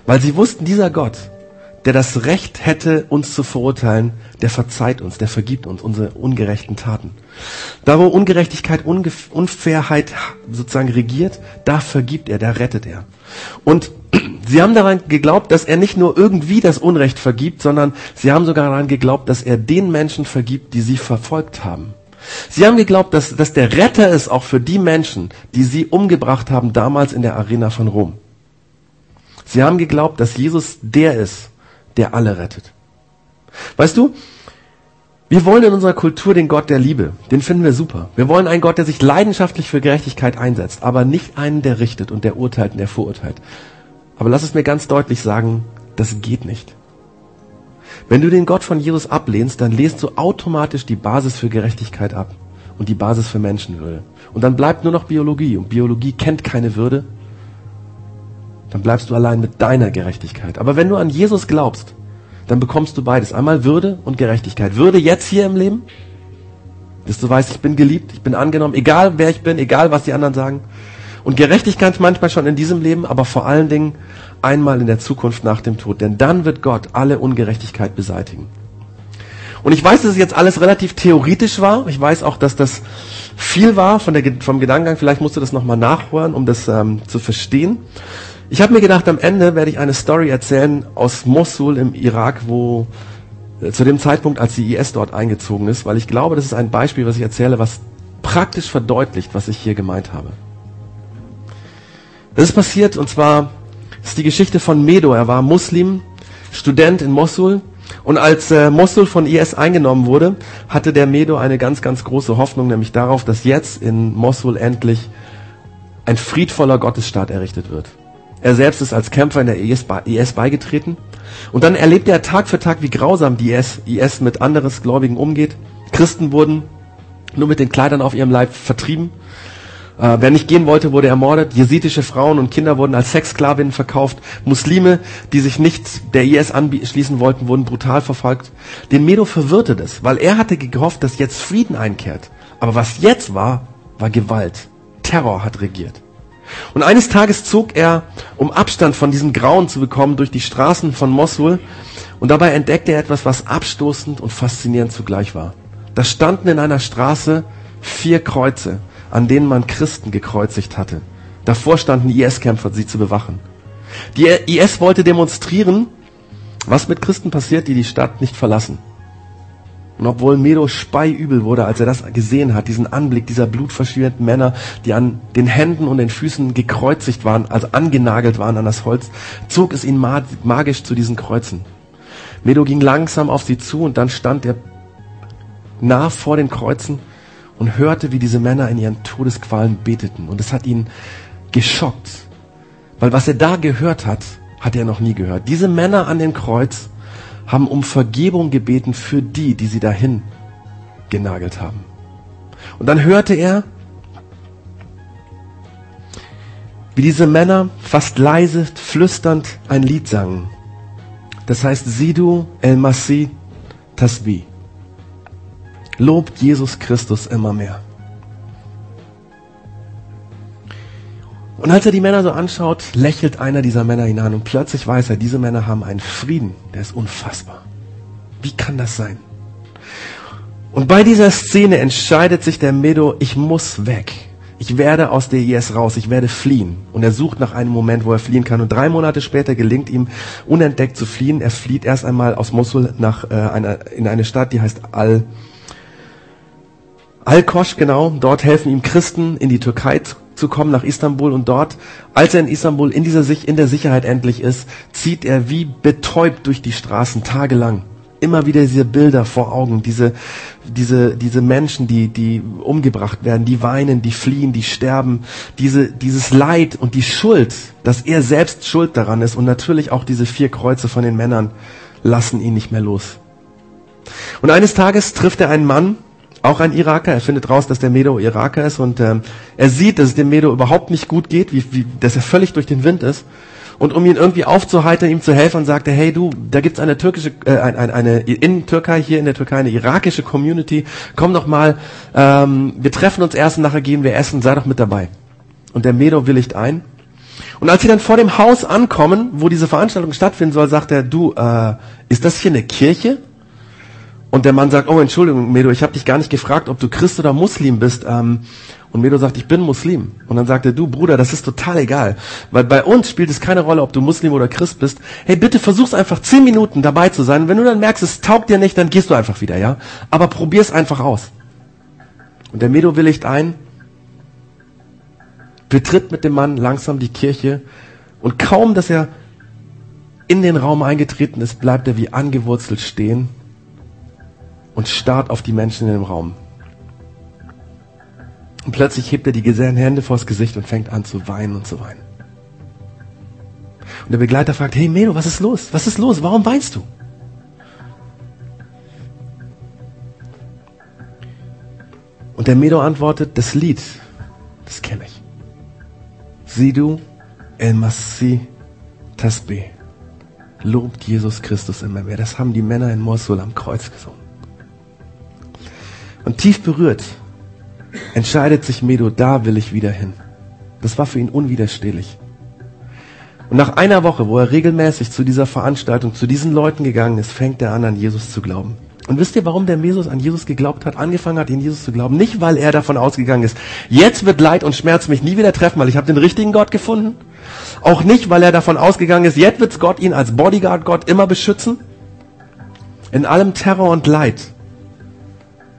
Weil sie wussten, dieser Gott, der das Recht hätte, uns zu verurteilen, der verzeiht uns, der vergibt uns unsere ungerechten Taten. Da, wo Ungerechtigkeit, Ungef Unfairheit sozusagen regiert, da vergibt er, da rettet er. Und sie haben daran geglaubt, dass er nicht nur irgendwie das Unrecht vergibt, sondern sie haben sogar daran geglaubt, dass er den Menschen vergibt, die sie verfolgt haben. Sie haben geglaubt, dass, dass der Retter ist auch für die Menschen, die sie umgebracht haben damals in der Arena von Rom. Sie haben geglaubt, dass Jesus der ist, der alle rettet. Weißt du, wir wollen in unserer Kultur den Gott der Liebe. Den finden wir super. Wir wollen einen Gott, der sich leidenschaftlich für Gerechtigkeit einsetzt, aber nicht einen, der richtet und der urteilt und der verurteilt. Aber lass es mir ganz deutlich sagen, das geht nicht. Wenn du den Gott von Jesus ablehnst, dann lehnst du automatisch die Basis für Gerechtigkeit ab und die Basis für Menschenwürde. Und dann bleibt nur noch Biologie. Und Biologie kennt keine Würde, dann bleibst du allein mit deiner Gerechtigkeit. Aber wenn du an Jesus glaubst, dann bekommst du beides. Einmal Würde und Gerechtigkeit. Würde jetzt hier im Leben, dass du weißt, ich bin geliebt, ich bin angenommen, egal wer ich bin, egal was die anderen sagen. Und Gerechtigkeit manchmal schon in diesem Leben, aber vor allen Dingen einmal in der Zukunft nach dem Tod. Denn dann wird Gott alle Ungerechtigkeit beseitigen. Und ich weiß, dass es jetzt alles relativ theoretisch war. Ich weiß auch, dass das viel war von der, vom Gedankengang. Vielleicht musst du das nochmal nachhören, um das ähm, zu verstehen. Ich habe mir gedacht, am Ende werde ich eine Story erzählen aus Mosul im Irak, wo äh, zu dem Zeitpunkt, als die IS dort eingezogen ist, weil ich glaube, das ist ein Beispiel, was ich erzähle, was praktisch verdeutlicht, was ich hier gemeint habe. Das ist passiert und zwar ist die Geschichte von Medo. Er war Muslim, Student in Mosul und als äh, Mosul von IS eingenommen wurde, hatte der Medo eine ganz, ganz große Hoffnung, nämlich darauf, dass jetzt in Mosul endlich ein friedvoller Gottesstaat errichtet wird. Er selbst ist als Kämpfer in der IS, IS beigetreten. Und dann erlebt er Tag für Tag, wie grausam die IS, IS mit anderes Gläubigen umgeht. Christen wurden nur mit den Kleidern auf ihrem Leib vertrieben. Äh, wer nicht gehen wollte, wurde ermordet. Jesidische Frauen und Kinder wurden als Sexsklavinnen verkauft. Muslime, die sich nicht der IS anschließen wollten, wurden brutal verfolgt. Den Medo verwirrte das, weil er hatte gehofft, dass jetzt Frieden einkehrt. Aber was jetzt war, war Gewalt. Terror hat regiert. Und eines Tages zog er, um Abstand von diesem Grauen zu bekommen, durch die Straßen von Mosul und dabei entdeckte er etwas, was abstoßend und faszinierend zugleich war. Da standen in einer Straße vier Kreuze, an denen man Christen gekreuzigt hatte. Davor standen IS-Kämpfer, sie zu bewachen. Die IS wollte demonstrieren, was mit Christen passiert, die die Stadt nicht verlassen. Und obwohl Medo speiübel wurde, als er das gesehen hat, diesen Anblick dieser blutverschmierten Männer, die an den Händen und den Füßen gekreuzigt waren, also angenagelt waren an das Holz, zog es ihn magisch zu diesen Kreuzen. Medo ging langsam auf sie zu und dann stand er nah vor den Kreuzen und hörte, wie diese Männer in ihren Todesqualen beteten. Und es hat ihn geschockt, weil was er da gehört hat, hat er noch nie gehört. Diese Männer an dem Kreuz haben um Vergebung gebeten für die, die sie dahin genagelt haben. Und dann hörte er, wie diese Männer fast leise, flüsternd ein Lied sangen. Das heißt Sidu el Masih Tasbih. Lobt Jesus Christus immer mehr. Und als er die Männer so anschaut, lächelt einer dieser Männer ihn an und plötzlich weiß er, diese Männer haben einen Frieden, der ist unfassbar. Wie kann das sein? Und bei dieser Szene entscheidet sich der Medo, ich muss weg. Ich werde aus der IS raus, ich werde fliehen. Und er sucht nach einem Moment, wo er fliehen kann. Und drei Monate später gelingt ihm, unentdeckt zu fliehen. Er flieht erst einmal aus Mosul nach, äh, einer, in eine Stadt, die heißt Al, Al-Kosch, genau. Dort helfen ihm Christen, in die Türkei zu kommen nach Istanbul und dort, als er in Istanbul in dieser in der Sicherheit endlich ist, zieht er wie betäubt durch die Straßen tagelang. Immer wieder diese Bilder vor Augen, diese, diese, diese Menschen, die, die umgebracht werden, die weinen, die fliehen, die sterben, diese, dieses Leid und die Schuld, dass er selbst schuld daran ist und natürlich auch diese vier Kreuze von den Männern lassen ihn nicht mehr los. Und eines Tages trifft er einen Mann, auch ein Iraker. Er findet raus, dass der Medo Iraker ist und ähm, er sieht, dass es dem Medo überhaupt nicht gut geht, wie, wie, dass er völlig durch den Wind ist. Und um ihn irgendwie aufzuheitern, ihm zu helfen, sagt er, hey du, da gibt's eine türkische, äh, eine, eine in Türkei, hier in der Türkei, eine irakische Community. Komm doch mal, ähm, wir treffen uns erst und nachher gehen wir essen, sei doch mit dabei. Und der Medo willigt ein. Und als sie dann vor dem Haus ankommen, wo diese Veranstaltung stattfinden soll, sagt er, du, äh, ist das hier eine Kirche? Und der Mann sagt, oh Entschuldigung, Medo, ich habe dich gar nicht gefragt, ob du Christ oder Muslim bist. Ähm, und Medo sagt, ich bin Muslim. Und dann sagt er, du Bruder, das ist total egal. Weil bei uns spielt es keine Rolle, ob du Muslim oder Christ bist. Hey, bitte versuch's einfach zehn Minuten dabei zu sein. wenn du dann merkst, es taugt dir nicht, dann gehst du einfach wieder, ja? Aber probier's einfach aus. Und der Medo willigt ein, betritt mit dem Mann langsam die Kirche und kaum, dass er in den Raum eingetreten ist, bleibt er wie angewurzelt stehen und starrt auf die Menschen in dem Raum. Und plötzlich hebt er die Hände vors Gesicht und fängt an zu weinen und zu weinen. Und der Begleiter fragt, hey Melo, was ist los? Was ist los? Warum weinst du? Und der Medo antwortet, das Lied, das kenne ich. Sidu el Massi Tasbih. Lobt Jesus Christus immer mehr. Das haben die Männer in Mosul am Kreuz gesungen. Und tief berührt entscheidet sich Medo, da will ich wieder hin. Das war für ihn unwiderstehlich. Und nach einer Woche, wo er regelmäßig zu dieser Veranstaltung, zu diesen Leuten gegangen ist, fängt er an, an Jesus zu glauben. Und wisst ihr, warum der Mesos an Jesus geglaubt hat, angefangen hat, in Jesus zu glauben? Nicht, weil er davon ausgegangen ist, jetzt wird Leid und Schmerz mich nie wieder treffen, weil ich habe den richtigen Gott gefunden. Auch nicht, weil er davon ausgegangen ist, jetzt wird Gott ihn als Bodyguard Gott immer beschützen. In allem Terror und Leid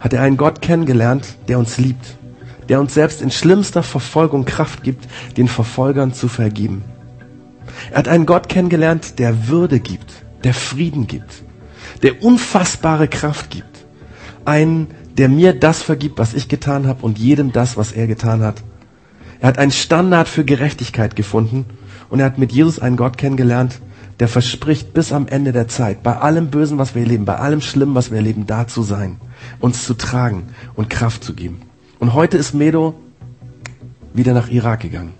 hat er einen Gott kennengelernt, der uns liebt, der uns selbst in schlimmster Verfolgung Kraft gibt, den Verfolgern zu vergeben. Er hat einen Gott kennengelernt, der Würde gibt, der Frieden gibt, der unfassbare Kraft gibt. Einen, der mir das vergibt, was ich getan habe und jedem das, was er getan hat. Er hat einen Standard für Gerechtigkeit gefunden und er hat mit Jesus einen Gott kennengelernt, der verspricht, bis am Ende der Zeit, bei allem Bösen, was wir erleben, bei allem Schlimmen, was wir erleben, da zu sein, uns zu tragen und Kraft zu geben. Und heute ist Medo wieder nach Irak gegangen.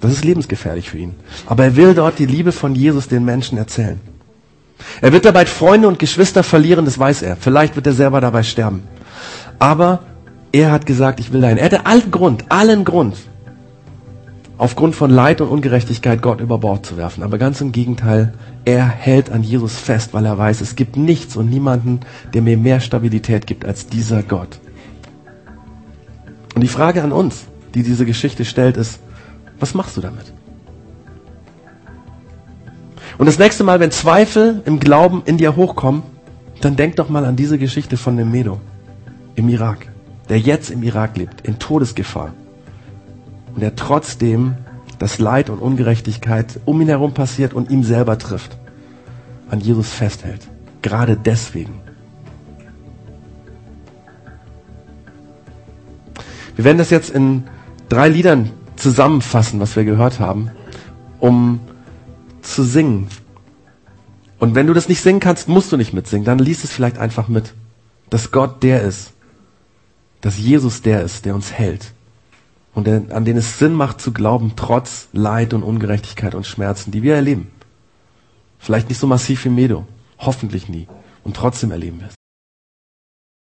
Das ist lebensgefährlich für ihn. Aber er will dort die Liebe von Jesus den Menschen erzählen. Er wird dabei Freunde und Geschwister verlieren, das weiß er. Vielleicht wird er selber dabei sterben. Aber er hat gesagt, ich will dahin. Er hatte allen Grund, allen Grund, aufgrund von Leid und Ungerechtigkeit Gott über Bord zu werfen. Aber ganz im Gegenteil, er hält an Jesus fest, weil er weiß, es gibt nichts und niemanden, der mir mehr Stabilität gibt als dieser Gott. Und die Frage an uns, die diese Geschichte stellt, ist, was machst du damit? Und das nächste Mal, wenn Zweifel im Glauben in dir hochkommen, dann denk doch mal an diese Geschichte von dem Medo im Irak, der jetzt im Irak lebt, in Todesgefahr. Und der trotzdem das Leid und Ungerechtigkeit um ihn herum passiert und ihm selber trifft, an Jesus festhält. Gerade deswegen. Wir werden das jetzt in drei Liedern zusammenfassen, was wir gehört haben, um zu singen. Und wenn du das nicht singen kannst, musst du nicht mitsingen. Dann liest es vielleicht einfach mit, dass Gott der ist, dass Jesus der ist, der uns hält und an den es Sinn macht zu glauben, trotz Leid und Ungerechtigkeit und Schmerzen, die wir erleben. Vielleicht nicht so massiv wie Medo, hoffentlich nie. Und trotzdem erleben wir es.